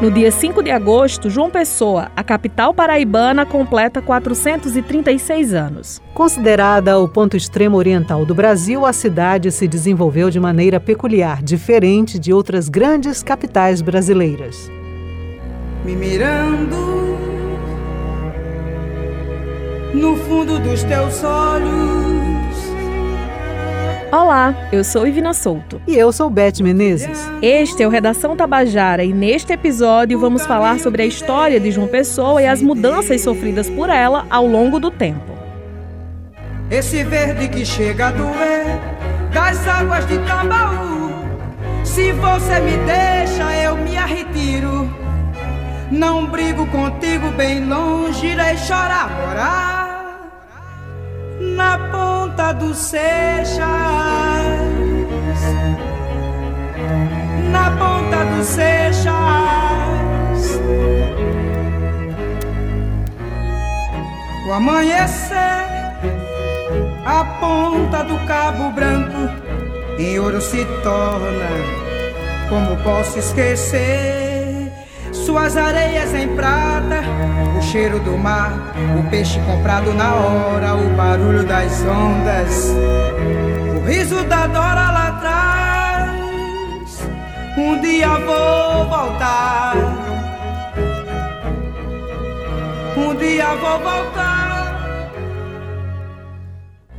No dia 5 de agosto, João Pessoa, a capital paraibana, completa 436 anos. Considerada o ponto extremo oriental do Brasil, a cidade se desenvolveu de maneira peculiar, diferente de outras grandes capitais brasileiras. Me mirando no fundo dos teus olhos Olá, eu sou Ivina Souto. E eu sou Beth Menezes. Este é o Redação Tabajara e neste episódio vamos falar sobre a história de João Pessoa e as mudanças sofridas por ela ao longo do tempo. Esse verde que chega a doer das águas de Tambaú. Se você me deixa, eu me retiro. Não brigo contigo bem longe, irei chorar, morar na ponta dos Seixas, na ponta dos Seixas. O amanhecer, a ponta do Cabo Branco, em ouro se torna. Como posso esquecer? Suas areias em prata, o cheiro do mar, o peixe comprado na hora, o barulho das ondas, o riso da Dora lá atrás. Um dia vou voltar, um dia vou voltar.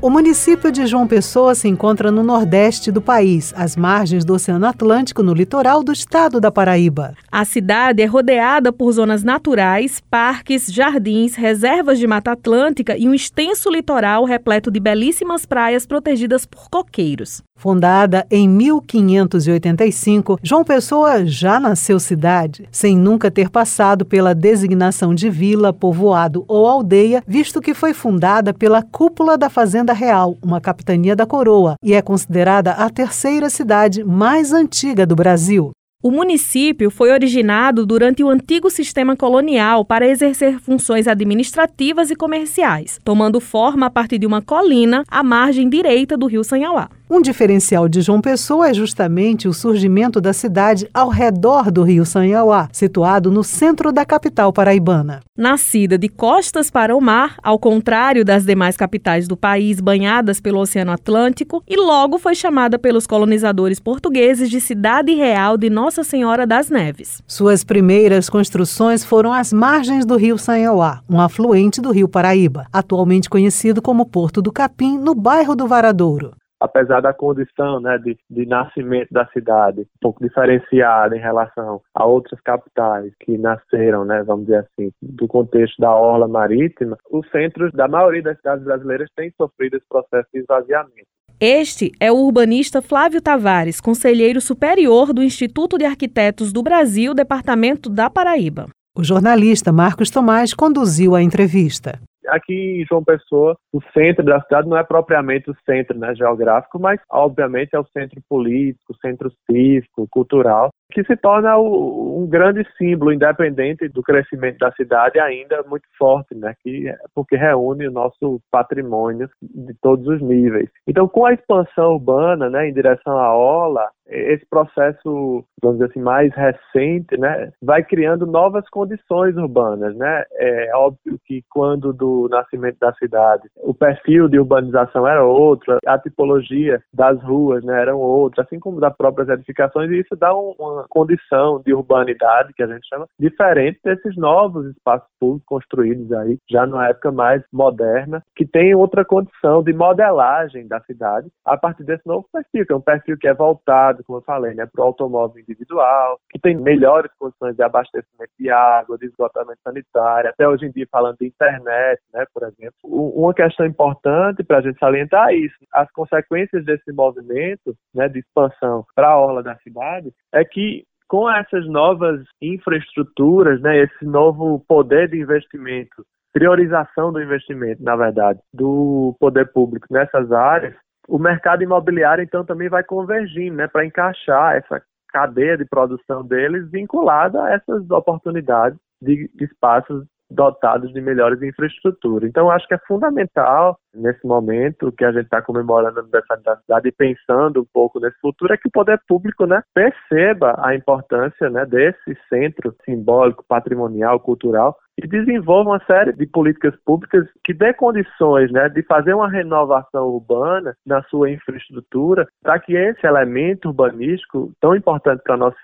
O município de João Pessoa se encontra no nordeste do país, às margens do Oceano Atlântico, no litoral do estado da Paraíba. A cidade é rodeada por zonas naturais, parques, jardins, reservas de mata atlântica e um extenso litoral repleto de belíssimas praias protegidas por coqueiros. Fundada em 1585, João Pessoa já nasceu cidade, sem nunca ter passado pela designação de vila, povoado ou aldeia, visto que foi fundada pela cúpula da Fazenda Real, uma capitania da coroa, e é considerada a terceira cidade mais antiga do Brasil. O município foi originado durante o antigo sistema colonial para exercer funções administrativas e comerciais, tomando forma a partir de uma colina à margem direita do rio Sanhauá. Um diferencial de João Pessoa é justamente o surgimento da cidade ao redor do rio Sanhauá, situado no centro da capital paraibana. Nascida de costas para o mar, ao contrário das demais capitais do país banhadas pelo Oceano Atlântico, e logo foi chamada pelos colonizadores portugueses de Cidade Real de Nossa Senhora das Neves. Suas primeiras construções foram às margens do rio Sanhauá, um afluente do rio Paraíba, atualmente conhecido como Porto do Capim, no bairro do Varadouro apesar da condição né, de, de nascimento da cidade um pouco diferenciada em relação a outras capitais que nasceram, né, vamos dizer assim, do contexto da orla marítima, os centros da maioria das cidades brasileiras têm sofrido esse processo de esvaziamento. Este é o urbanista Flávio Tavares, conselheiro superior do Instituto de Arquitetos do Brasil, Departamento da Paraíba. O jornalista Marcos Tomás conduziu a entrevista. Aqui em João Pessoa, o centro da cidade não é propriamente o centro né, geográfico, mas obviamente é o centro político, centro cívico, cultural, que se torna o, um grande símbolo, independente do crescimento da cidade, ainda muito forte, né, que, é porque reúne o nosso patrimônio de todos os níveis. Então, com a expansão urbana né, em direção à Ola, esse processo, vamos dizer assim, mais recente, né, vai criando novas condições urbanas, né? É óbvio que quando do nascimento da cidade, o perfil de urbanização era outro, a tipologia das ruas, né, eram outra, assim como das próprias edificações, e isso dá uma condição de urbanidade, que a gente chama, diferente desses novos espaços públicos construídos aí, já numa época mais moderna, que tem outra condição de modelagem da cidade a partir desse novo perfil, que é um perfil que é voltado como eu falei, né, para o automóvel individual, que tem melhores condições de abastecimento de água, de esgotamento sanitário, até hoje em dia falando de internet, né, por exemplo. Uma questão importante para a gente salientar é isso, as consequências desse movimento né, de expansão para a orla da cidade é que com essas novas infraestruturas, né, esse novo poder de investimento priorização do investimento, na verdade, do poder público nessas áreas, o mercado imobiliário então também vai convergindo, né, para encaixar essa cadeia de produção deles vinculada a essas oportunidades de espaços dotados de melhores infraestrutura. Então, acho que é fundamental, nesse momento que a gente está comemorando a aniversário da cidade e pensando um pouco nesse futuro, é que o poder público né, perceba a importância né, desse centro simbólico, patrimonial, cultural, e desenvolva uma série de políticas públicas que dê condições né, de fazer uma renovação urbana na sua infraestrutura, para que esse elemento urbanístico tão importante para a nossa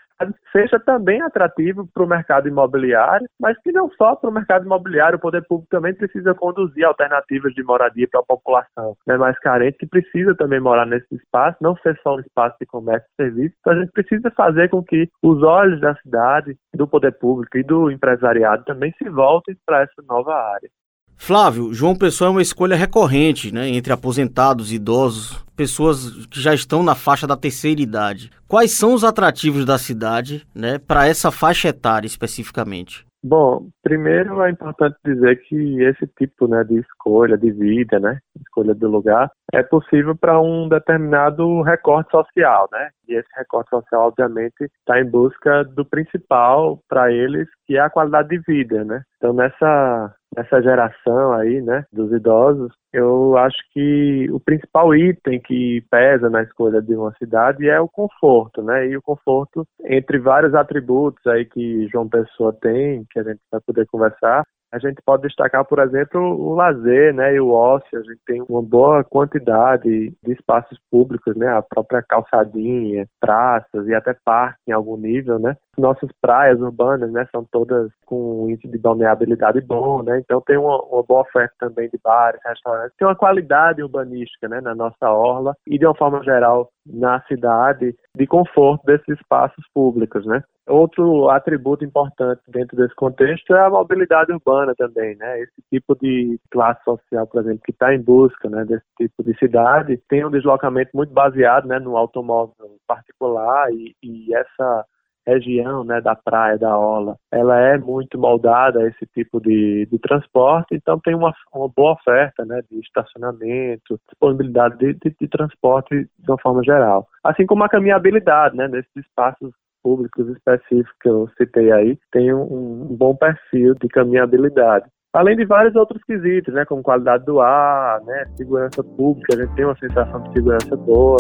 seja também atrativo para o mercado imobiliário, mas que não só para o mercado imobiliário, o poder público também precisa conduzir alternativas de moradia para a população né, mais carente, que precisa também morar nesse espaço, não ser só um espaço de comércio e serviço. Então a gente precisa fazer com que os olhos da cidade, do poder público e do empresariado também se voltem para essa nova área. Flávio, João Pessoa é uma escolha recorrente né, entre aposentados, idosos, pessoas que já estão na faixa da terceira idade. Quais são os atrativos da cidade né, para essa faixa etária especificamente? Bom, primeiro é importante dizer que esse tipo né, de escolha de vida, né, escolha do lugar, é possível para um determinado recorte social, né? E esse recorte social, obviamente, está em busca do principal para eles, que é a qualidade de vida, né? Então, nessa nessa geração aí, né, dos idosos, eu acho que o principal item que pesa na escolha de uma cidade é o conforto, né? E o conforto, entre vários atributos aí que João Pessoa tem, que a gente vai poder conversar, a gente pode destacar, por exemplo, o lazer, né, e o ócio. A gente tem uma boa quantidade de espaços públicos, né, a própria calçadinha, praças e até parque em algum nível, né. Nossas praias urbanas, né, são todas com um índice de balneabilidade bom, né. Então tem uma, uma boa oferta também de bares, restaurantes. Tem uma qualidade urbanística, né, na nossa orla e de uma forma geral na cidade de conforto desses espaços públicos, né. Outro atributo importante dentro desse contexto é a mobilidade urbana também, né? Esse tipo de classe social, por exemplo, que está em busca, né, desse tipo de cidade, tem um deslocamento muito baseado, né, no automóvel particular e, e essa região, né, da praia, da orla, ela é muito moldada a esse tipo de, de transporte, então tem uma, uma boa oferta, né, de estacionamento, disponibilidade de, de, de transporte de uma forma geral. Assim como a caminhabilidade, né, nesses espaços públicos específicos que eu citei aí, tem um, um bom perfil de caminhabilidade. Além de vários outros quesitos, né, como qualidade do ar, né, segurança pública, a gente tem uma sensação de segurança boa.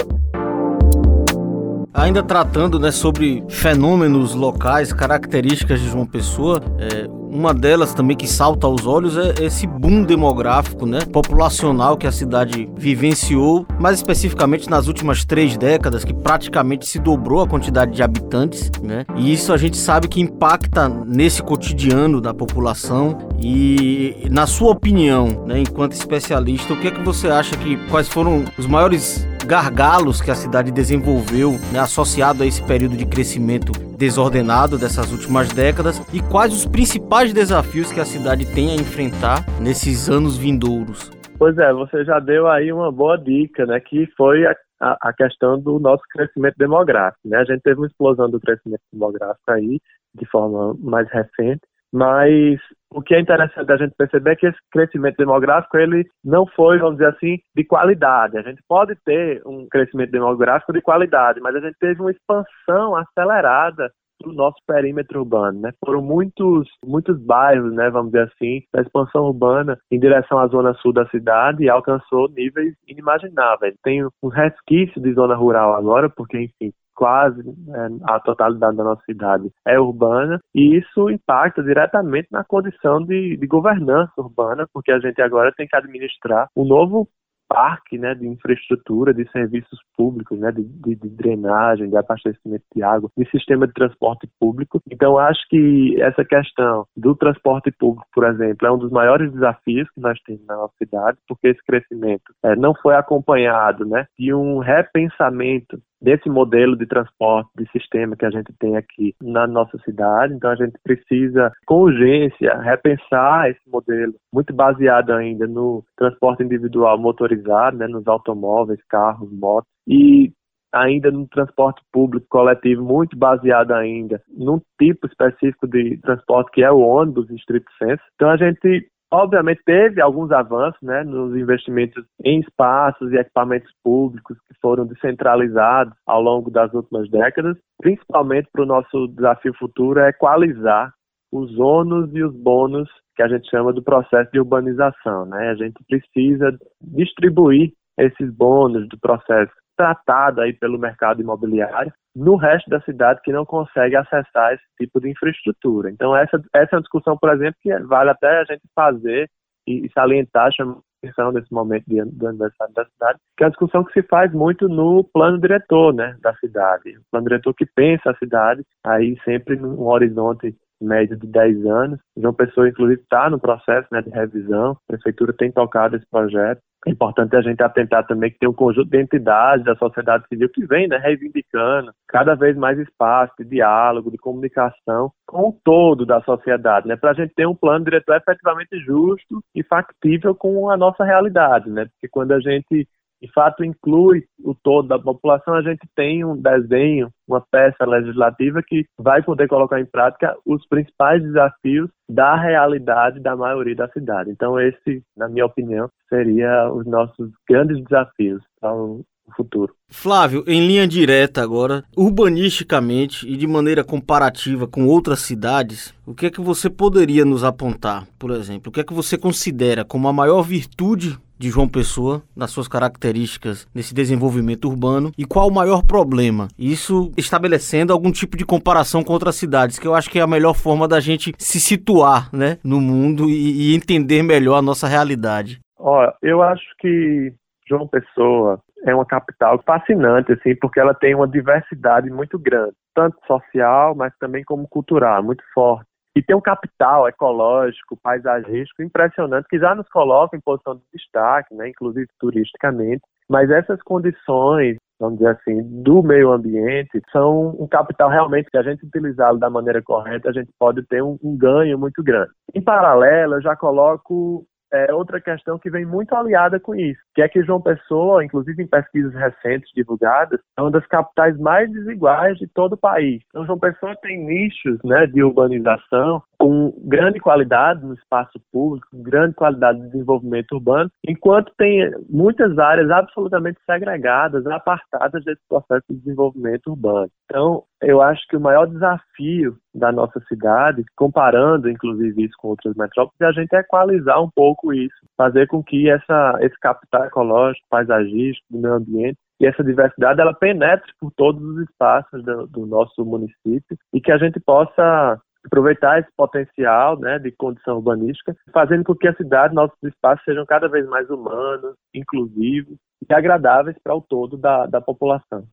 Ainda tratando né, sobre fenômenos locais, características de João Pessoa, é, uma delas também que salta aos olhos é esse boom demográfico, né, populacional que a cidade vivenciou, mais especificamente nas últimas três décadas, que praticamente se dobrou a quantidade de habitantes, né, e isso a gente sabe que impacta nesse cotidiano da população. E na sua opinião, né, enquanto especialista, o que é que você acha que quais foram os maiores gargalos que a cidade desenvolveu, né, associado a esse período de crescimento desordenado dessas últimas décadas e quais os principais desafios que a cidade tem a enfrentar nesses anos vindouros. Pois é, você já deu aí uma boa dica, né, que foi a, a, questão do nosso crescimento demográfico, né? A gente teve uma explosão do crescimento demográfico aí de forma mais recente mas o que é interessante a gente perceber é que esse crescimento demográfico ele não foi, vamos dizer assim, de qualidade. A gente pode ter um crescimento demográfico de qualidade, mas a gente teve uma expansão acelerada do nosso perímetro urbano, né? Foram muitos, muitos bairros, né, vamos dizer assim, da expansão urbana em direção à zona sul da cidade e alcançou níveis inimagináveis. Tem um resquício de zona rural agora, porque, enfim, quase é, a totalidade da nossa cidade é urbana e isso impacta diretamente na condição de, de governança urbana, porque a gente agora tem que administrar um novo parque né, de infraestrutura, de serviços públicos, né, de, de, de, drenagem, de abastecimento de água, de sistema de transporte público. Então, acho que essa questão do transporte público, por exemplo, é um dos maiores desafios que nós temos na nossa cidade, porque esse crescimento é, não foi acompanhado né, de um repensamento desse modelo de transporte, de sistema que a gente tem aqui na nossa cidade. Então a gente precisa, com urgência, repensar esse modelo, muito baseado ainda no transporte individual motorizado, né, nos automóveis, carros, motos, e ainda no transporte público coletivo, muito baseado ainda num tipo específico de transporte que é o ônibus, estrito senso. Então a gente Obviamente teve alguns avanços né, nos investimentos em espaços e equipamentos públicos que foram descentralizados ao longo das últimas décadas, principalmente para o nosso desafio futuro é equalizar os ônus e os bônus que a gente chama do processo de urbanização. Né? A gente precisa distribuir esses bônus do processo tratado aí pelo mercado imobiliário no resto da cidade que não consegue acessar esse tipo de infraestrutura. Então essa, essa é uma discussão, por exemplo, que vale até a gente fazer e, e salientar, chamar atenção nesse momento de, do aniversário da cidade, que é uma discussão que se faz muito no plano diretor né, da cidade. O plano diretor que pensa a cidade, aí sempre num horizonte médio de 10 anos. João Pessoa, inclusive, está no processo né, de revisão. A prefeitura tem tocado esse projeto. É importante a gente atentar também que tem um conjunto de entidades da sociedade civil que vem né, reivindicando cada vez mais espaço de diálogo, de comunicação com o todo da sociedade, né, para a gente ter um plano diretor efetivamente justo e factível com a nossa realidade, né, porque quando a gente de fato inclui o todo da população, a gente tem um desenho, uma peça legislativa que vai poder colocar em prática os principais desafios da realidade da maioria da cidade. Então, esse, na minha opinião, seria os nossos grandes desafios para o futuro. Flávio, em linha direta agora, urbanisticamente e de maneira comparativa com outras cidades, o que é que você poderia nos apontar, por exemplo? O que é que você considera como a maior virtude de João Pessoa, nas suas características nesse desenvolvimento urbano e qual o maior problema. Isso estabelecendo algum tipo de comparação com outras cidades, que eu acho que é a melhor forma da gente se situar né, no mundo e, e entender melhor a nossa realidade. Olha, eu acho que João Pessoa é uma capital fascinante, assim, porque ela tem uma diversidade muito grande, tanto social, mas também como cultural, muito forte e tem um capital ecológico, paisagístico impressionante que já nos coloca em posição de destaque, né, inclusive turisticamente. Mas essas condições, vamos dizer assim, do meio ambiente são um capital realmente que a gente utilizá-lo da maneira correta, a gente pode ter um, um ganho muito grande. Em paralelo, eu já coloco é outra questão que vem muito aliada com isso, que é que João Pessoa, inclusive em pesquisas recentes divulgadas, é uma das capitais mais desiguais de todo o país. Então, João Pessoa tem nichos né, de urbanização com grande qualidade no espaço público, grande qualidade de desenvolvimento urbano, enquanto tem muitas áreas absolutamente segregadas, apartadas desse processo de desenvolvimento urbano. Então, eu acho que o maior desafio da nossa cidade, comparando inclusive isso com outras metrópoles, é a gente equalizar um pouco isso, fazer com que essa, esse capital ecológico, paisagístico, do meio ambiente, e essa diversidade ela penetre por todos os espaços do, do nosso município e que a gente possa aproveitar esse potencial né, de condição urbanística, fazendo com que a cidade, nossos espaços sejam cada vez mais humanos, inclusivos e agradáveis para o todo da, da população.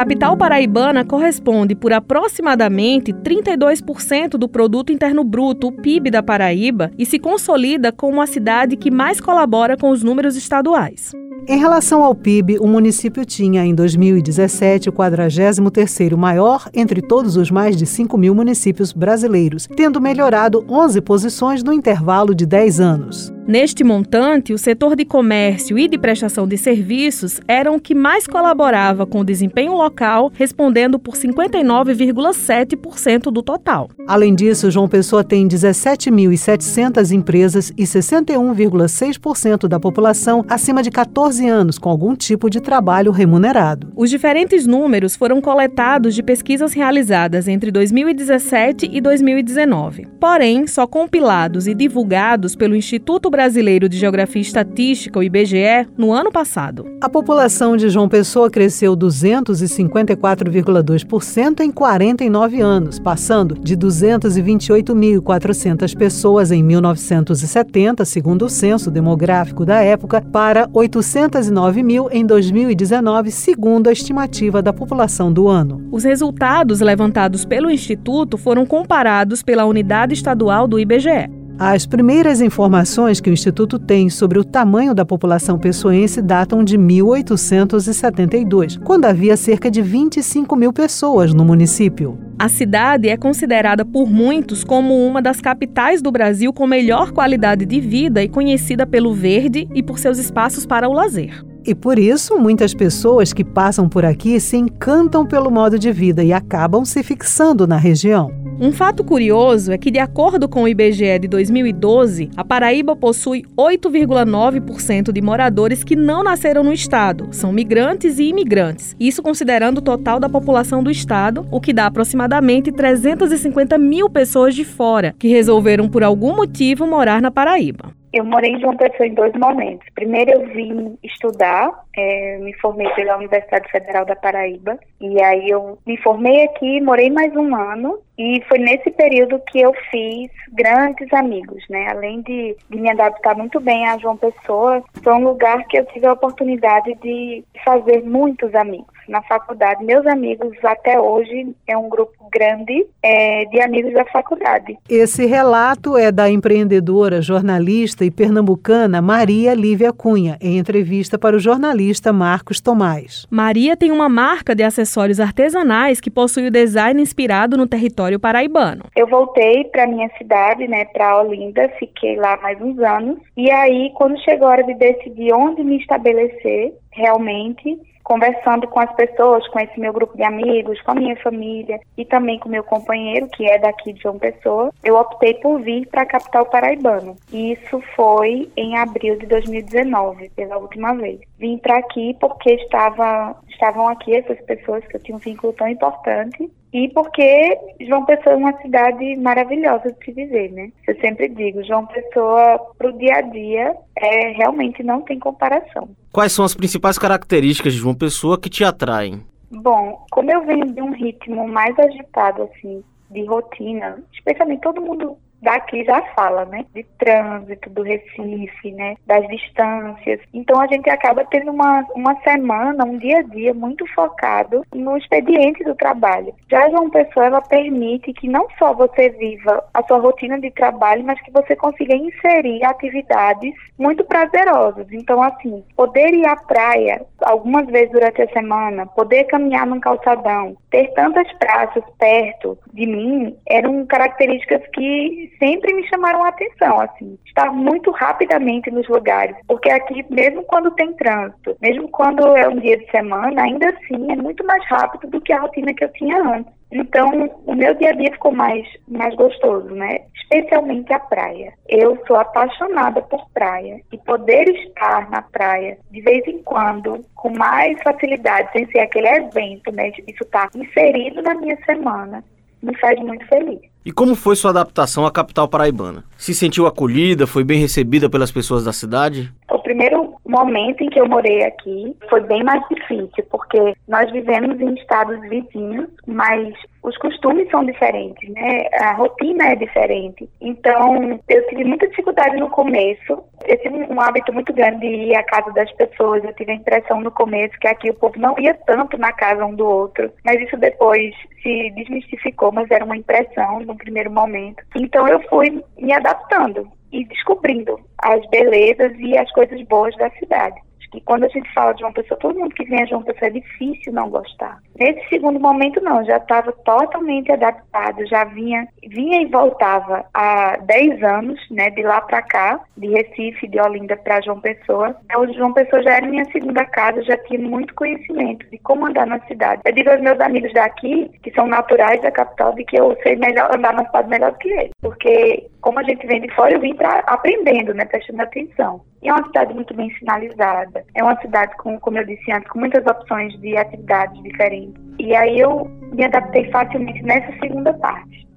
Capital paraibana corresponde por aproximadamente 32% do produto interno bruto, o PIB da Paraíba, e se consolida como a cidade que mais colabora com os números estaduais. Em relação ao PIB, o município tinha, em 2017, o 43º maior entre todos os mais de 5 mil municípios brasileiros, tendo melhorado 11 posições no intervalo de 10 anos. Neste montante, o setor de comércio e de prestação de serviços eram o que mais colaborava com o desempenho local, respondendo por 59,7% do total. Além disso, João Pessoa tem 17.700 empresas e 61,6% da população acima de 14 anos com algum tipo de trabalho remunerado. Os diferentes números foram coletados de pesquisas realizadas entre 2017 e 2019. Porém, só compilados e divulgados pelo Instituto Brasileiro Brasileiro de Geografia e Estatística, o IBGE, no ano passado. A população de João Pessoa cresceu 254,2% em 49 anos, passando de 228.400 pessoas em 1970, segundo o censo demográfico da época, para 809 mil em 2019, segundo a estimativa da população do ano. Os resultados levantados pelo Instituto foram comparados pela Unidade Estadual do IBGE. As primeiras informações que o Instituto tem sobre o tamanho da população pessoense datam de 1872, quando havia cerca de 25 mil pessoas no município. A cidade é considerada por muitos como uma das capitais do Brasil com melhor qualidade de vida e conhecida pelo verde e por seus espaços para o lazer. E por isso, muitas pessoas que passam por aqui se encantam pelo modo de vida e acabam se fixando na região. Um fato curioso é que, de acordo com o IBGE de 2012, a Paraíba possui 8,9% de moradores que não nasceram no estado, são migrantes e imigrantes. Isso considerando o total da população do estado, o que dá aproximadamente 350 mil pessoas de fora que resolveram por algum motivo morar na Paraíba. Eu morei em João Pessoa em dois momentos. Primeiro eu vim estudar, é, me formei pela Universidade Federal da Paraíba e aí eu me formei aqui, morei mais um ano e foi nesse período que eu fiz grandes amigos, né? Além de, de me adaptar muito bem a João Pessoa, foi um lugar que eu tive a oportunidade de fazer muitos amigos na faculdade. Meus amigos até hoje é um grupo grande é, de amigos da faculdade. Esse relato é da empreendedora, jornalista e pernambucana Maria Lívia Cunha, em entrevista para o jornalista Marcos Tomás. Maria tem uma marca de acessórios artesanais que possui o design inspirado no território paraibano. Eu voltei para minha cidade, né, para Olinda, fiquei lá mais uns anos. E aí, quando chegou a hora de decidir onde me estabelecer, realmente, conversando com as pessoas, com esse meu grupo de amigos, com a minha família e também com meu companheiro, que é daqui de João Pessoa, eu optei por vir para a capital paraibana. E isso foi em abril de 2019, pela última vez. Vim para aqui porque estava, estavam aqui essas pessoas que eu tinha um vínculo tão importante e porque João Pessoa é uma cidade maravilhosa de se viver, né? Eu sempre digo, João Pessoa para o dia a dia é realmente não tem comparação. Quais são as principais características de João Pessoa que te atraem? Bom, como eu venho de um ritmo mais agitado assim, de rotina, especialmente todo mundo daqui já fala, né? De trânsito, do Recife, né? Das distâncias. Então a gente acaba tendo uma, uma semana, um dia a dia muito focado no expediente do trabalho. Já João Pessoa, ela permite que não só você viva a sua rotina de trabalho, mas que você consiga inserir atividades muito prazerosas. Então, assim, poder ir à praia algumas vezes durante a semana, poder caminhar num calçadão, ter tantas praças perto de mim, eram características que sempre me chamaram a atenção, assim, estar muito rapidamente nos lugares, porque aqui, mesmo quando tem trânsito, mesmo quando é um dia de semana, ainda assim é muito mais rápido do que a rotina que eu tinha antes. Então, o meu dia a dia ficou mais, mais gostoso, né? Especialmente a praia. Eu sou apaixonada por praia e poder estar na praia de vez em quando, com mais facilidade, sem ser aquele evento, né? Isso está inserido na minha semana, me faz muito feliz. E como foi sua adaptação à capital paraibana? Se sentiu acolhida, foi bem recebida pelas pessoas da cidade? Primeiro momento em que eu morei aqui foi bem mais difícil, porque nós vivemos em estados vizinhos, mas os costumes são diferentes, né? A rotina é diferente. Então, eu tive muita dificuldade no começo. Eu tive um hábito muito grande de ir à casa das pessoas. Eu tive a impressão no começo que aqui o povo não ia tanto na casa um do outro. Mas isso depois se desmistificou, mas era uma impressão no primeiro momento. Então, eu fui me adaptando e descobrindo as belezas e as coisas boas da cidade que quando a gente fala de uma pessoa, todo mundo que vem a João Pessoa é difícil não gostar. Nesse segundo momento, não, já estava totalmente adaptado, já vinha, vinha e voltava há 10 anos, né, de lá para cá, de Recife, de Olinda para João Pessoa. Então, João Pessoa já era minha segunda casa, já tinha muito conhecimento de como andar na cidade. Eu digo aos meus amigos daqui, que são naturais da capital, de que eu sei melhor andar na cidade melhor do que eles, porque como a gente vem de fora, eu vim pra, aprendendo, né, prestando atenção. E é uma cidade muito bem sinalizada. É uma cidade, com, como eu disse antes, com muitas opções de atividades diferentes. E aí eu me adaptei facilmente nessa segunda parte.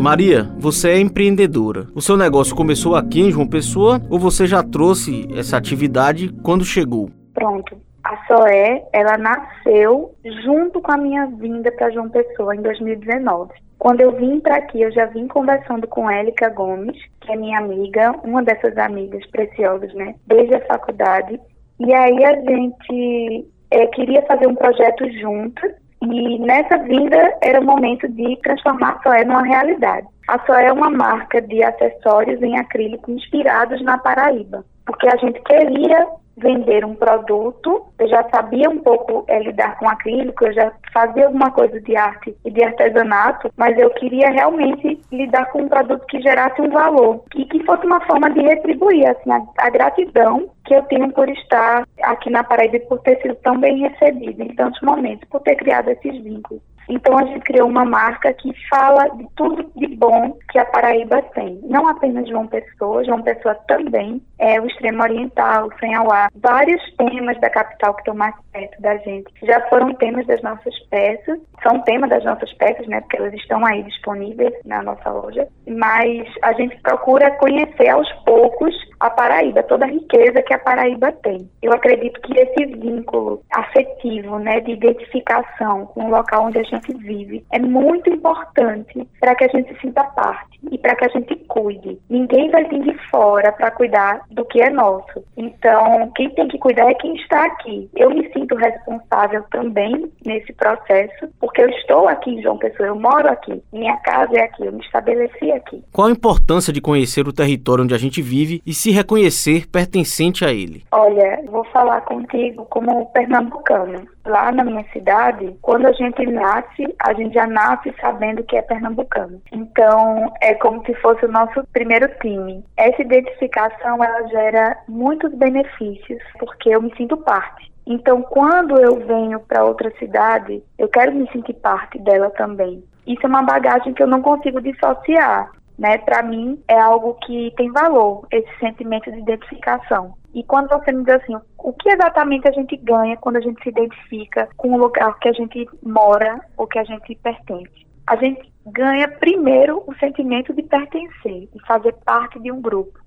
Maria, você é empreendedora. O seu negócio começou aqui em João Pessoa ou você já trouxe essa atividade quando chegou? Pronto. A Soé, ela nasceu junto com a minha vinda para João Pessoa em 2019. Quando eu vim para aqui, eu já vim conversando com Élica Gomes, que é minha amiga, uma dessas amigas preciosas, né, desde a faculdade. E aí a gente é, queria fazer um projeto juntas e nessa vinda era o momento de transformar a Soé numa realidade. A Soé é uma marca de acessórios em acrílico inspirados na Paraíba, porque a gente queria vender um produto. Eu já sabia um pouco é, lidar com acrílico, eu já fazia alguma coisa de arte e de artesanato, mas eu queria realmente lidar com um produto que gerasse um valor e que fosse uma forma de retribuir assim, a, a gratidão que eu tenho por estar aqui na Paraíba e por ter sido tão bem recebida em tantos momentos, por ter criado esses vínculos. Então a gente criou uma marca que fala de tudo de bom que a Paraíba tem. Não apenas João Pessoa, João Pessoa também, é o extremo oriental, o Senhauá. Vários temas da capital que estão mais perto da gente já foram temas das nossas peças. São temas das nossas peças, né? Porque elas estão aí disponíveis na nossa loja. Mas a gente procura conhecer aos poucos a Paraíba, toda a riqueza que a Paraíba tem. Eu acredito que esse vínculo afetivo, né, de identificação com o local onde a gente vive é muito importante para que a gente se sinta parte e para que a gente cuide. Ninguém vai vir de fora para cuidar do que é nosso. Então, quem tem que cuidar é quem está aqui. Eu me sinto responsável também nesse processo, porque eu estou aqui em João Pessoa, eu moro aqui, minha casa é aqui, eu me estabeleci aqui. Qual a importância de conhecer o território onde a gente vive e se reconhecer pertencente a ele? Olha, vou falar contigo como pernambucano. Lá na minha cidade, quando a gente nasce, a gente já nasce sabendo que é pernambucano. Então, é como se fosse o nosso primeiro time. Essa identificação, ela gera muitos benefícios, porque eu me sinto parte. Então, quando eu venho para outra cidade, eu quero me sentir parte dela também. Isso é uma bagagem que eu não consigo dissociar né? Para mim é algo que tem valor, esse sentimento de identificação. E quando você me diz assim, o que exatamente a gente ganha quando a gente se identifica com o lugar que a gente mora ou que a gente pertence? A gente ganha primeiro o sentimento de pertencer, de fazer parte de um grupo.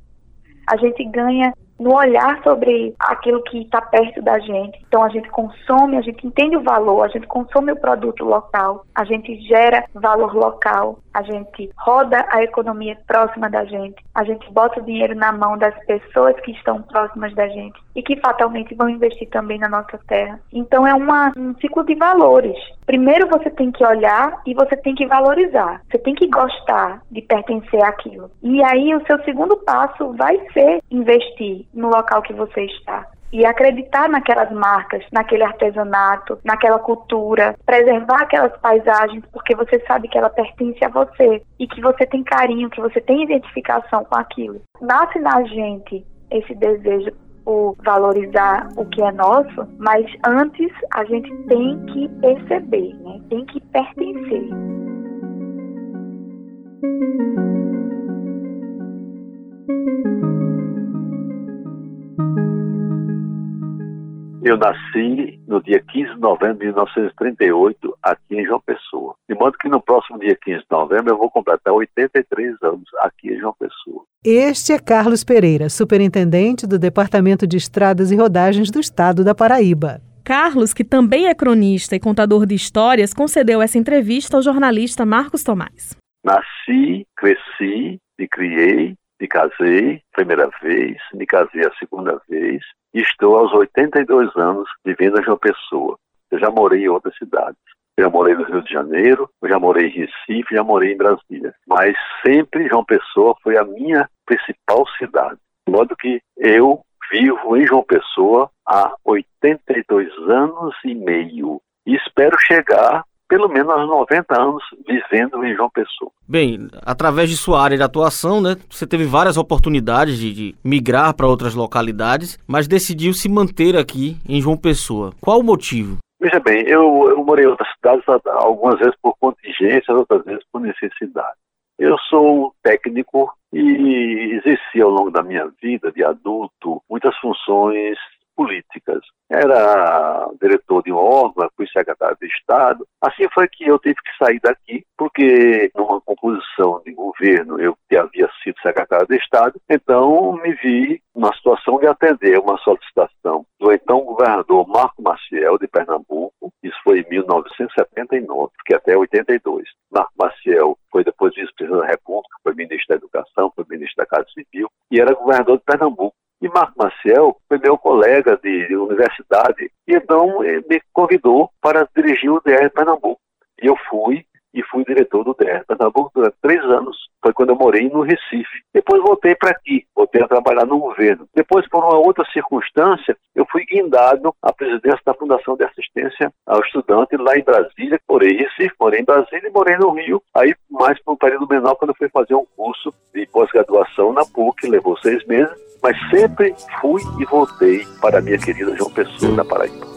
A gente ganha no olhar sobre aquilo que está perto da gente. Então a gente consome, a gente entende o valor, a gente consome o produto local, a gente gera valor local, a gente roda a economia próxima da gente, a gente bota o dinheiro na mão das pessoas que estão próximas da gente e que fatalmente vão investir também na nossa terra. Então é uma, um ciclo de valores. Primeiro você tem que olhar e você tem que valorizar. Você tem que gostar de pertencer àquilo. E aí o seu segundo passo vai ser investir no local que você está e acreditar naquelas marcas, naquele artesanato, naquela cultura, preservar aquelas paisagens, porque você sabe que ela pertence a você e que você tem carinho, que você tem identificação com aquilo. Nasce na gente esse desejo por valorizar o que é nosso, mas antes a gente tem que perceber, né? tem que pertencer. Eu nasci no dia 15 de novembro de 1938, aqui em João Pessoa. De modo que no próximo dia 15 de novembro eu vou completar 83 anos aqui em João Pessoa. Este é Carlos Pereira, superintendente do Departamento de Estradas e Rodagens do Estado da Paraíba. Carlos, que também é cronista e contador de histórias, concedeu essa entrevista ao jornalista Marcos Tomás. Nasci, cresci, me criei, me casei primeira vez, me casei a segunda vez e estou aos 82 anos vivendo em João Pessoa. Eu já morei em outras cidades. Eu já morei no Rio de Janeiro, eu já morei em Recife, já morei em Brasília. Mas sempre João Pessoa foi a minha principal cidade. De modo que eu vivo em João Pessoa há 82 anos e meio. E espero chegar pelo menos aos 90 anos vivendo em João Pessoa. Bem, através de sua área de atuação, né, você teve várias oportunidades de, de migrar para outras localidades, mas decidiu se manter aqui em João Pessoa. Qual o motivo? Veja bem, eu, eu morei em outras cidades, algumas vezes por contingência, outras vezes por necessidade. Eu sou técnico e exerci ao longo da minha vida de adulto muitas funções políticas. Era diretor de um órgão, fui secretário de Estado. Assim foi que eu tive que sair daqui, porque numa composição de governo, eu que havia sido secretário de Estado, então me vi na situação de atender uma solicitação do então governador Marco Maciel, de Pernambuco, isso foi em 1979, que até 82. Marco Maciel foi depois vice-presidente da República, foi ministro da Educação, foi ministro da Casa Civil, e era governador de Pernambuco. Marco Maciel foi meu colega de universidade e então me convidou para dirigir o DR Pernambuco. E eu fui, e fui diretor do DER Pernambuco durante três anos. Foi quando eu morei no Recife. Depois voltei para aqui, voltei a trabalhar no governo. Depois, por uma outra circunstância, eu fui guindado à presidência da Fundação de Assistência ao Estudante lá em Brasília. Morei em Recife, morei em Brasília e morei no Rio. Aí, mais por um período menor, quando eu fui fazer um curso de pós-graduação na PUC, levou seis meses, mas sempre fui e voltei para a minha querida João Pessoa, da Paraíba.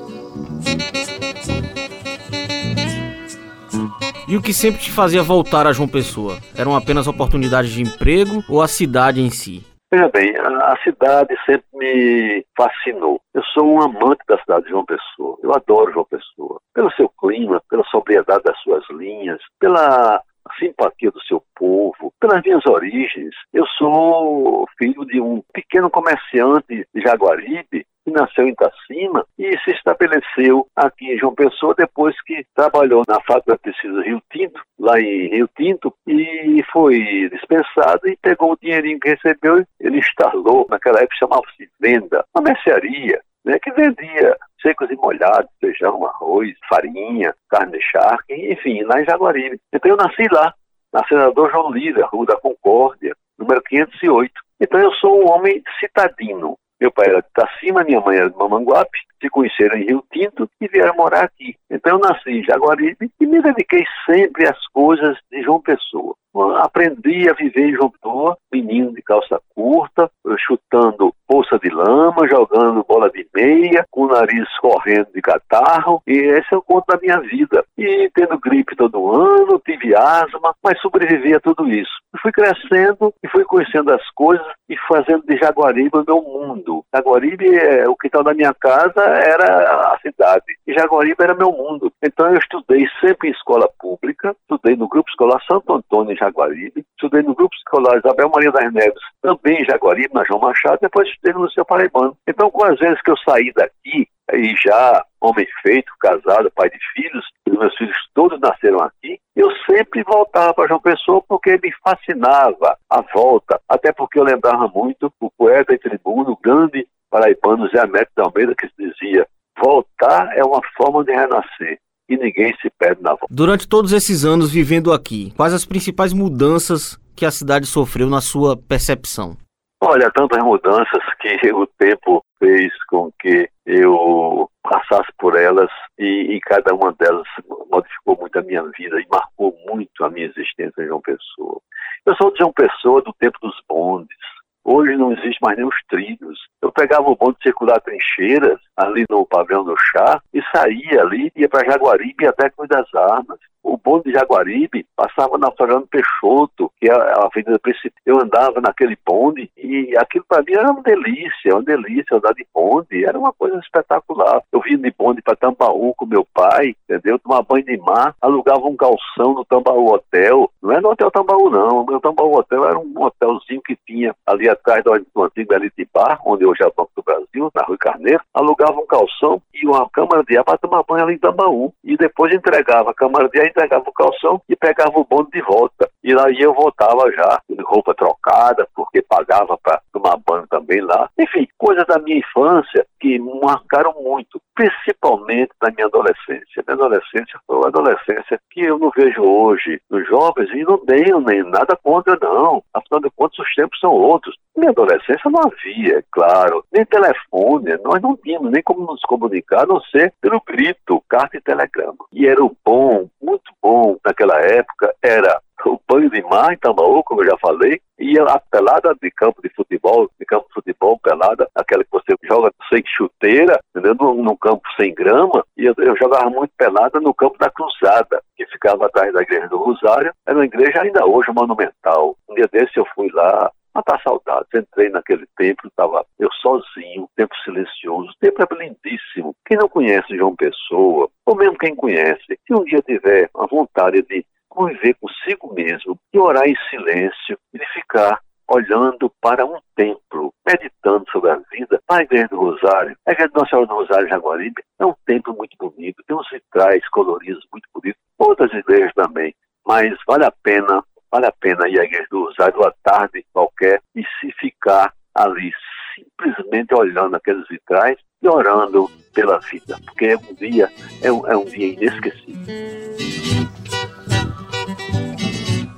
E o que sempre te fazia voltar a João Pessoa? Eram apenas oportunidades de emprego ou a cidade em si? Veja bem, a, cidade sempre me fascinou. Eu sou um amante da cidade de João Pessoa. Eu adoro João Pessoa. Pelo seu clima, pela sobriedade das suas linhas, pela simpatia do seu povo, pelas minhas origens. Eu sou filho de um pequeno comerciante de Jaguaribe que nasceu em Itacima e se estabeleceu aqui em João Pessoa depois que trabalhou na fábrica de tecidos Rio Tinto, lá em Rio Tinto, e foi dispensado e pegou o dinheirinho que recebeu, ele instalou, naquela época chamava-se venda, uma mercearia, né, que vendia secos e molhados, feijão, arroz, farinha, carne de charque, enfim, em Jaguaribe. Então eu nasci lá, na Senador João Lira, Rua da Concórdia, número 508. Então eu sou um homem citadino, meu pai era de Itacima, minha mãe era de Mamanguape, se conheceram em Rio Tinto e vieram morar aqui. Então eu nasci em Jaguaribe e me dediquei sempre às coisas de João Pessoa. Aprendi a viver em João Pessoa, menino de calça curta, chutando poça de lama, jogando bola de meia, com o nariz correndo de catarro, e esse é o conto da minha vida. E tendo gripe todo ano, tive asma, mas sobrevivi a tudo isso. Fui crescendo e fui conhecendo as coisas e fazendo de Jaguaribe o meu mundo. Jaguaribe, é, o quintal da minha casa era a cidade, e Jaguaribe era meu mundo. Então eu estudei sempre em escola pública, estudei no Grupo Escolar Santo Antônio, em Jaguaribe, estudei no Grupo Escolar Isabel Maria das Neves, também em Jaguaribe, na João Machado, depois estudei no Liceu Paraibano. Então, com as vezes que eu saí daqui, e já homem feito, casado, pai de filhos, os meus filhos todos nasceram aqui, eu sempre voltava para João Pessoa porque me fascinava a volta, até porque eu lembrava muito o poeta e tribuno, o grande paraibano Zé Américo de Almeida, que dizia, voltar é uma forma de renascer e ninguém se perde na volta. Durante todos esses anos vivendo aqui, quais as principais mudanças que a cidade sofreu na sua percepção? Olha, tantas mudanças que o tempo fez com que eu passasse por elas e, e, cada uma delas modificou muito a minha vida e marcou muito a minha existência em João Pessoa. Eu sou de João Pessoa do tempo dos bondes. Hoje não existe mais nem os trilhos. Eu pegava o bonde circular trincheiras ali no pavilhão do chá e saía ali, ia para Jaguaribe até Cruz das Armas o bonde de Jaguaribe passava na Floriano Peixoto, que é a avenida principal. Eu andava naquele bonde e aquilo para mim era uma delícia, uma delícia andar de bonde, era uma coisa espetacular. Eu vinha de bonde para Tambaú com meu pai, entendeu? Tomar banho de mar, alugava um calção no Tambaú Hotel. Não é no Hotel Tambaú, não. O meu Tambaú Hotel era um hotelzinho que tinha ali atrás do antigo Elite Bar, onde hoje é o Banco do Brasil, na Rua Carneiro. Alugava um calção e uma câmara de ar para tomar banho ali em Tambaú. E depois entregava a câmara de ar entregava o calção e pegava o bonde de volta. E aí eu voltava já, de roupa trocada, porque pagava para tomar banho também lá. Enfim, coisas da minha infância que marcaram muito, principalmente na minha adolescência. Minha adolescência foi uma adolescência que eu não vejo hoje nos jovens e não tenho nem nada contra, não. Afinal de contas, os tempos são outros. Minha adolescência não havia, é claro, nem telefone, nós não tínhamos nem como nos comunicar, a não ser pelo grito, carta e telegrama. E era o bom, muito bom naquela época, era o banho de mar em Tambaú, como eu já falei, e a pelada de campo de futebol, de campo de futebol, pelada, aquela que você joga sem chuteira, entendeu? Num, num campo sem grama, e eu, eu, jogava muito pelada no campo da Cruzada, que ficava atrás da igreja do Rosário, era uma igreja ainda hoje monumental. Um dia desse eu fui lá, matar saudades. Entrei naquele templo, estava eu sozinho, tempo silencioso. O templo é lindíssimo. Quem não conhece João Pessoa, ou mesmo quem conhece, se um dia tiver a vontade de conviver consigo mesmo, de orar em silêncio e de ficar olhando para um templo, meditando sobre a vida, a igreja do Rosário, a igreja de Nossa Senhora do Rosário Jaguaribe, é um templo muito bonito, tem uns vitrais coloridos muito bonitos, outras igrejas também, mas vale a pena, vale a pena ir à igreja do Rosário uma tarde qualquer e se ficar ali simplesmente olhando aqueles vitrais e orando pela vida, porque é um dia, é um, é um dia inesquecível.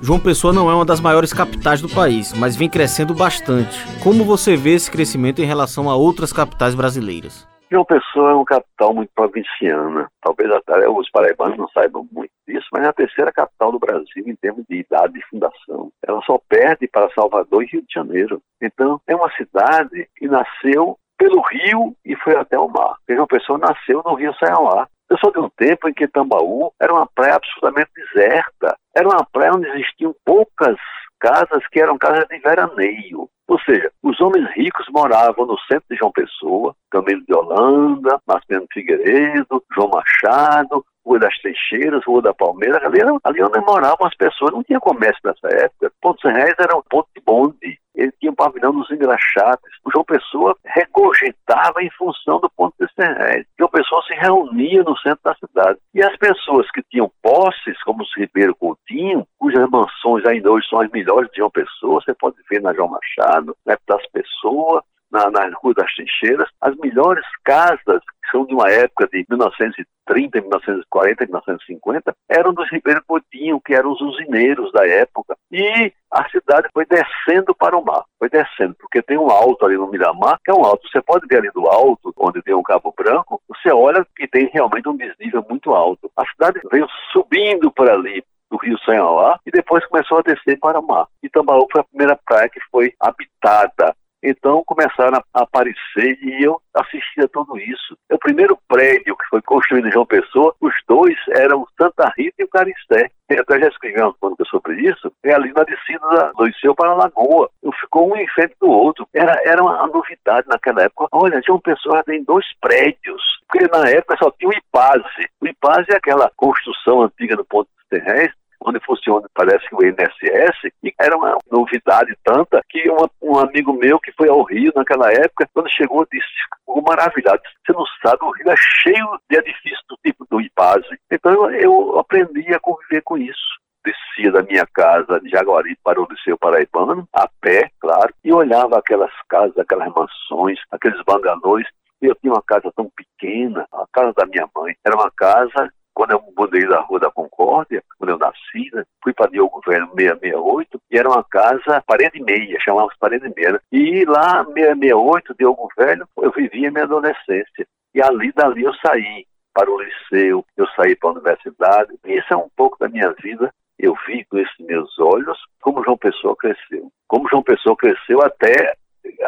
João Pessoa não é uma das maiores capitais do país, mas vem crescendo bastante. Como você vê esse crescimento em relação a outras capitais brasileiras? João Pessoa é uma capital muito provinciana. Talvez até os paraibanos não saibam muito mas é a terceira capital do Brasil em termos de idade de fundação. Ela só perde para Salvador e Rio de Janeiro. Então, é uma cidade que nasceu pelo rio e foi até o mar. João Pessoa nasceu no rio Saiauá. Eu sou de um tempo em que Tambaú era uma praia absolutamente deserta. Era uma praia onde existiam poucas casas que eram casas de veraneio. Ou seja, os homens ricos moravam no centro de João Pessoa, Camilo de Holanda, Marcelo Figueiredo, João Machado, Rua das Teixeiras, Rua da Palmeira, ali, ali onde moravam as pessoas, não tinha comércio nessa época. Pontos Reis era um ponto de bonde, ele tinha um pavilhão dos engraxates. O João Pessoa regurgitava em função do ponto de Reis. João Pessoa se reunia no centro da cidade. E as pessoas que tinham posses, como os Ribeiro Coutinho, cujas mansões ainda hoje são as melhores de João Pessoa, você pode ver na João Machado, na das Pessoas, na, na Rua das Trincheiras, as melhores casas são de uma época de 1930, 1940, 1950, eram dos Ribeiro Coutinho, que eram os usineiros da época. E a cidade foi descendo para o mar, foi descendo, porque tem um alto ali no Miramar, que é um alto, você pode ver ali do alto, onde tem um Cabo Branco, você olha que tem realmente um desnível muito alto. A cidade veio subindo por ali, do Rio Sanhauá e depois começou a descer para o mar. E Tambaú foi a primeira praia que foi habitada então começaram a aparecer e eu assistia tudo isso. O primeiro prédio que foi construído em João Pessoa, os dois eram Santa Rita e o Caristé. Eu até já escrevi uma crônica sobre isso, é ali na descida do Liceu para a Lagoa. Ficou um em frente do outro. Era, era uma novidade naquela época. Olha, João Pessoa tem dois prédios, porque na época só tinha o IPASE. O IPASE é aquela construção antiga do ponto terrestre, onde funciona, parece que o INSS, era uma novidade tanta que uma, um amigo meu que foi ao Rio naquela época, quando chegou, disse, ficou maravilhado. Você não sabe, o Rio é cheio de edifícios do tipo do IPASE. Então eu, eu aprendi a conviver com isso descia da minha casa de Jaguari para o Liceu Paraibano, a pé, claro, e olhava aquelas casas, aquelas mansões, aqueles bangalôs. Eu tinha uma casa tão pequena, a casa da minha mãe. Era uma casa quando eu mudei da Rua da Concórdia, quando eu nasci, né, fui para Diogo Velho 668, e era uma casa parede meia, chamávamos parede meia. Né? E lá, 668, Diogo Velho, eu vivia minha adolescência. E ali, dali, eu saí para o liceu, eu saí para a universidade. Isso é um pouco da minha vida. Eu vi com esses meus olhos como João Pessoa cresceu. Como João Pessoa cresceu até,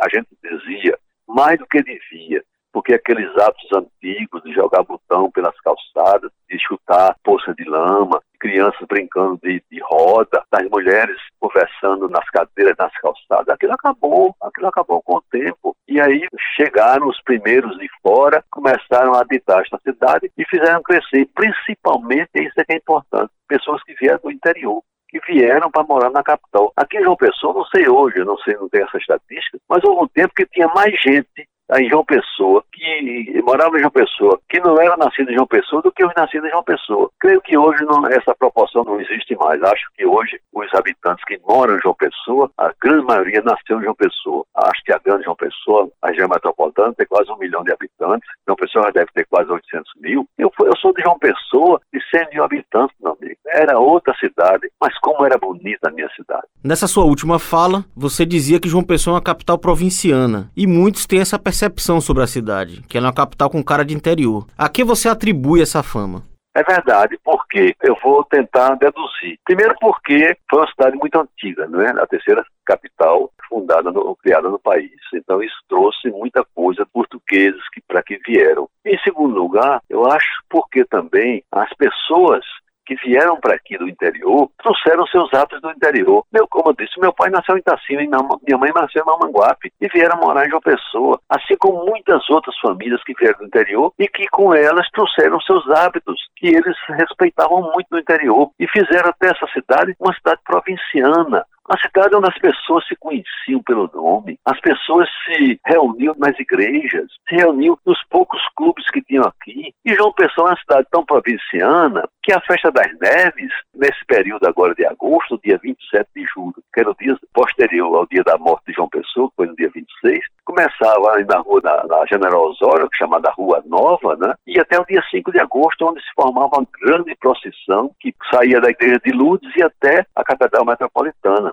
a gente dizia, mais do que devia porque aqueles atos antigos de jogar botão pelas calçadas, de chutar poça de lama, crianças brincando de, de roda, das mulheres conversando nas cadeiras, nas calçadas, aquilo acabou, aquilo acabou com o tempo. E aí chegaram os primeiros de fora, começaram a habitar esta cidade e fizeram crescer, principalmente, isso é que é importante, pessoas que vieram do interior que vieram para morar na capital. Aqui em João Pessoa, não sei hoje, não sei, não tenho essa estatística, mas houve um tempo que tinha mais gente em João Pessoa, que morava em João Pessoa, que não era nascido em João Pessoa, do que os nascidos em João Pessoa. Creio que hoje não, essa proporção não existe mais. Acho que hoje os habitantes que moram em João Pessoa, a grande maioria nasceu em João Pessoa. Acho que a grande João Pessoa, a região metropolitana, tem quase um milhão de habitantes. João Pessoa deve ter quase 800 mil. Eu, eu sou de João Pessoa, de 100 mil habitantes, meu amigo. Era outra cidade, mas como era bonita a minha cidade. Nessa sua última fala, você dizia que João Pessoa é uma capital provinciana. E muitos têm essa percepção percepção sobre a cidade, que ela é uma capital com cara de interior. A que você atribui essa fama? É verdade, porque eu vou tentar deduzir. Primeiro porque foi uma cidade muito antiga, não é? A terceira capital fundada, no, criada no país. Então isso trouxe muita coisa portugueses que para que vieram. Em segundo lugar, eu acho porque também as pessoas que vieram para aqui do interior trouxeram seus hábitos do interior. Meu, como eu disse, meu pai nasceu em Itacima e minha mãe nasceu em Mamanguape e vieram morar em João Pessoa, assim como muitas outras famílias que vieram do interior e que com elas trouxeram seus hábitos que eles respeitavam muito no interior e fizeram até essa cidade uma cidade provinciana, uma cidade onde as pessoas se conheciam pelo nome, as pessoas se reuniam nas igrejas, se reuniam nos poucos clubes que tinham aqui. E João Pessoa é uma cidade tão provinciana que a Festa das Neves, nesse período agora de agosto, dia 27 de julho, que era o dia posterior ao dia da morte de João Pessoa, que foi no dia 26, começava ali na rua da, da General Osório, chamada Rua Nova, né? E até o dia 5 de agosto, onde se formava uma grande procissão que saía da igreja de Lourdes e até a Catedral Metropolitana.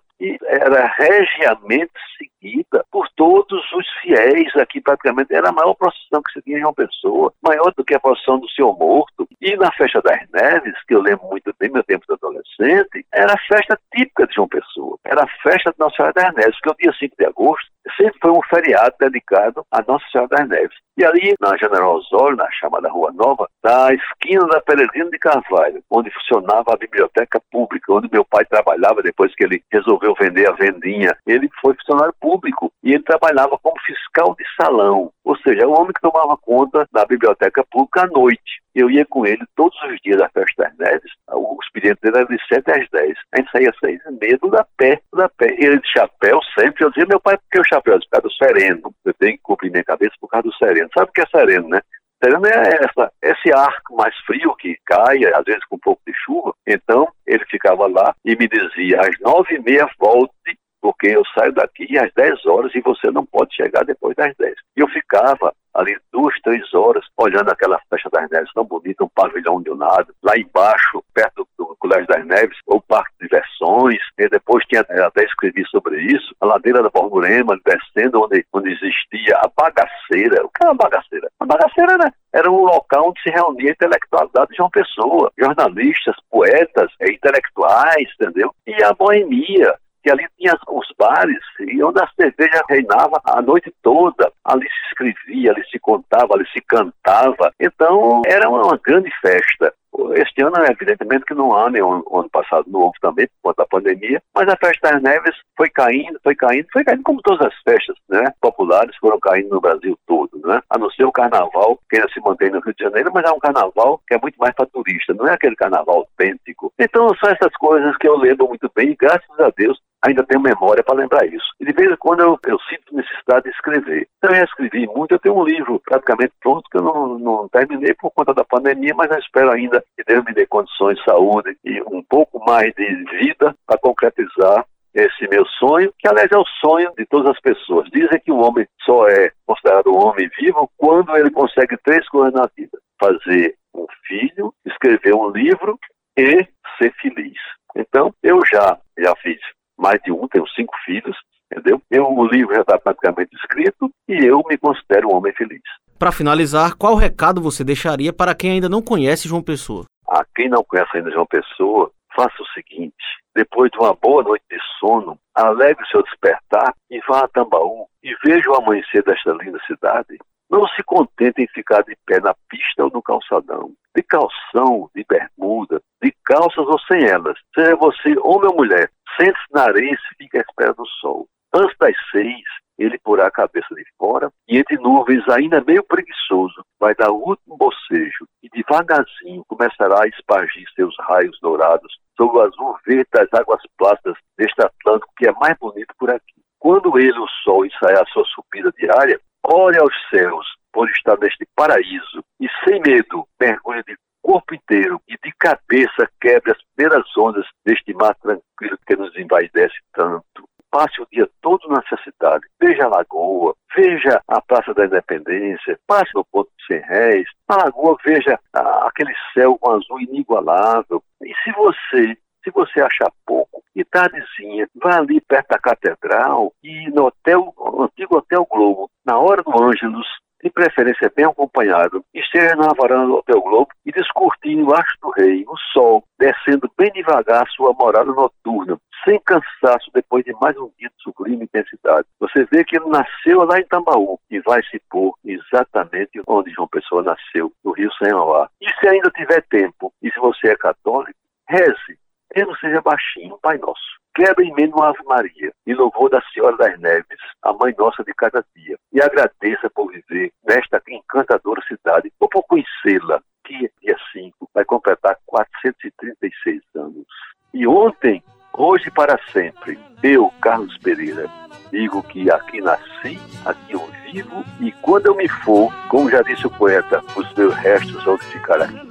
Era regiamente seguida por todos os fiéis aqui, praticamente. Era a maior procissão que se tinha em uma Pessoa, maior do que a procissão do Senhor Morto. E na Festa das Neves, que eu lembro muito bem, meu tempo de adolescente, era a festa típica de João Pessoa. Era a festa de Nossa Senhora das Neves, porque o dia 5 de agosto sempre foi um feriado dedicado a Nossa Senhora das Neves. E ali, na General Osório, na chamada Rua Nova, na esquina da Peregrino de Carvalho, onde funcionava a biblioteca pública, onde meu pai trabalhava depois que ele resolveu vender a vendinha. Ele foi funcionário público e ele trabalhava como fiscal de salão, ou seja, o homem que tomava conta da biblioteca pública à noite. Eu ia com ele todos os dias da Festa das Neves, o expediente dele era de 7 às 10. A gente saía às 6 e meia, tudo a pé, tudo pé. Ele de chapéu sempre, eu dizia, meu pai, por que o chapéu? Por causa do sereno. Eu tenho que cobrir minha cabeça por causa do sereno. Sabe o que é sereno, né? Sereno é essa, esse ar mais frio que cai, às vezes com um pouco de chuva. Então, ele ficava lá e me dizia, às nove e meia volte porque eu saio daqui às 10 horas e você não pode chegar depois das 10. E eu ficava ali duas, três horas, olhando aquela festa das neves tão bonita, um pavilhão de um lado, lá embaixo, perto do Colégio das Neves, o Parque de Diversões, e depois tinha, até escrevi sobre isso, a ladeira da Borborema, descendo onde, onde existia a bagaceira. O que era a bagaceira? A bagaceira né, era um local onde se reunia a intelectualidade de uma pessoa, jornalistas, poetas, intelectuais, entendeu? E a boemia, que ali tinha os bares e onde a cerveja reinava a noite toda. Ali se escrevia, ali se contava, ali se cantava. Então era uma grande festa. Este ano, evidentemente, que não há, nem o ano passado não houve também, por conta da pandemia, mas a festa das neves foi caindo, foi caindo, foi caindo como todas as festas né, populares foram caindo no Brasil todo, né? a não ser o carnaval, que ainda se mantém no Rio de Janeiro, mas é um carnaval que é muito mais para turista, não é aquele carnaval autêntico. Então são essas coisas que eu lembro muito bem, e graças a Deus ainda tenho memória para lembrar isso. E de vez em quando eu, eu sinto necessidade de escrever. Então eu escrevi muito, eu tenho um livro praticamente pronto que eu não, não terminei por conta da pandemia, mas eu espero ainda que Deus me dê condições de saúde e um pouco mais de vida para concretizar esse meu sonho, que aliás é o sonho de todas as pessoas. Dizem que o homem só é considerado um homem vivo quando ele consegue três coisas na vida: fazer um filho, escrever um livro e ser feliz. Então, eu já já fiz mais de um, tenho cinco filhos, entendeu? Eu, o livro já está praticamente escrito e eu me considero um homem feliz. Para finalizar, qual recado você deixaria para quem ainda não conhece João Pessoa? A quem não conhece ainda João Pessoa, faça o seguinte: depois de uma boa noite de sono, alegre o seu despertar e vá a Tambaú e veja o amanhecer desta linda cidade. Não se contente em ficar de pé na pista ou no calçadão, de calção, de bermuda, de calças ou sem elas. Seja você homem ou mulher, sente-se na areia e fica à espera do sol. Antes das seis, ele porá a cabeça de fora e entre nuvens, ainda meio preguiçoso, vai dar o último bocejo e devagarzinho começará a espargir seus raios dourados sobre o azul verde das águas plácidas deste Atlântico que é mais bonito por aqui. Quando ele, o sol, ensaiar sua subida diária, olhe aos céus por estar neste paraíso e sem medo mergulhe de corpo inteiro e de cabeça quebre as primeiras ondas deste mar tranquilo que nos envaidece tanto. Passe o dia todo nessa cidade, veja a lagoa, veja a Praça da Independência, passe no Ponto de Cem Réis, na lagoa veja ah, aquele céu com azul inigualável. E se você se você achar pouco, e tardezinha, vá ali perto da catedral e no hotel, no antigo Hotel Globo, na hora do Ângelus, de preferência bem acompanhado, esteja na varanda do Hotel Globo e descortine o Astro do Rei, o sol, descendo bem devagar sua morada noturna, sem cansaço depois de mais um dia de sublime intensidade. Você vê que ele nasceu lá em Tambaú e vai se pôr exatamente onde João Pessoa nasceu, no Rio Senhor. E se ainda tiver tempo, e se você é católico, reze mesmo seja baixinho, Pai Nosso. Quebra em mim uma Ave Maria, e louvor da Senhora das Neves, a Mãe Nossa de cada dia, e agradeça por viver nesta encantadora cidade, ou por conhecê-la, que dia 5 vai completar 436 anos. E ontem, hoje e para sempre, eu, Carlos Pereira, digo que aqui nasci, aqui eu vivo, e quando eu me for, como já disse o poeta, os meus restos vão ficar aqui.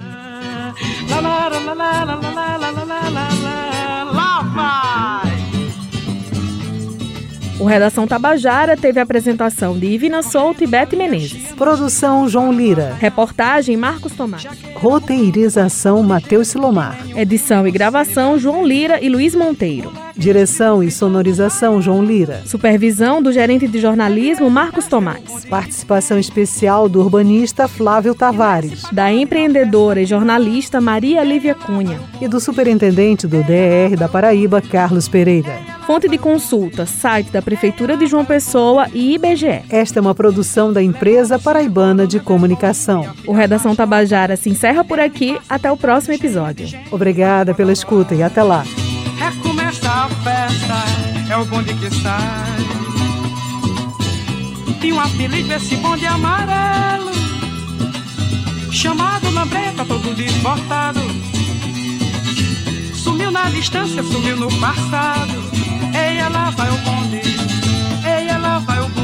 my O Redação Tabajara teve a apresentação de Ivina Souto e Bete Menezes. Produção João Lira. Reportagem Marcos Tomás. Roteirização Matheus Silomar. Edição e gravação João Lira e Luiz Monteiro. Direção e sonorização João Lira. Supervisão do gerente de jornalismo Marcos Tomás. Participação especial do urbanista Flávio Tavares. Da empreendedora e jornalista Maria Lívia Cunha. E do superintendente do DR da Paraíba, Carlos Pereira. Fonte de consulta, site da Prefeitura de João Pessoa e IBGE. Esta é uma produção da empresa paraibana de comunicação. O Redação Tabajara se encerra por aqui. Até o próximo episódio. Obrigada pela escuta e até lá. Recomeça a festa, é o bonde que sai. E um apelido esse bonde amarelo, chamado Lambreta, todo desbordado. Sumiu na distância, sumiu no passado vai o bonde. Ei, ela vai o bonde.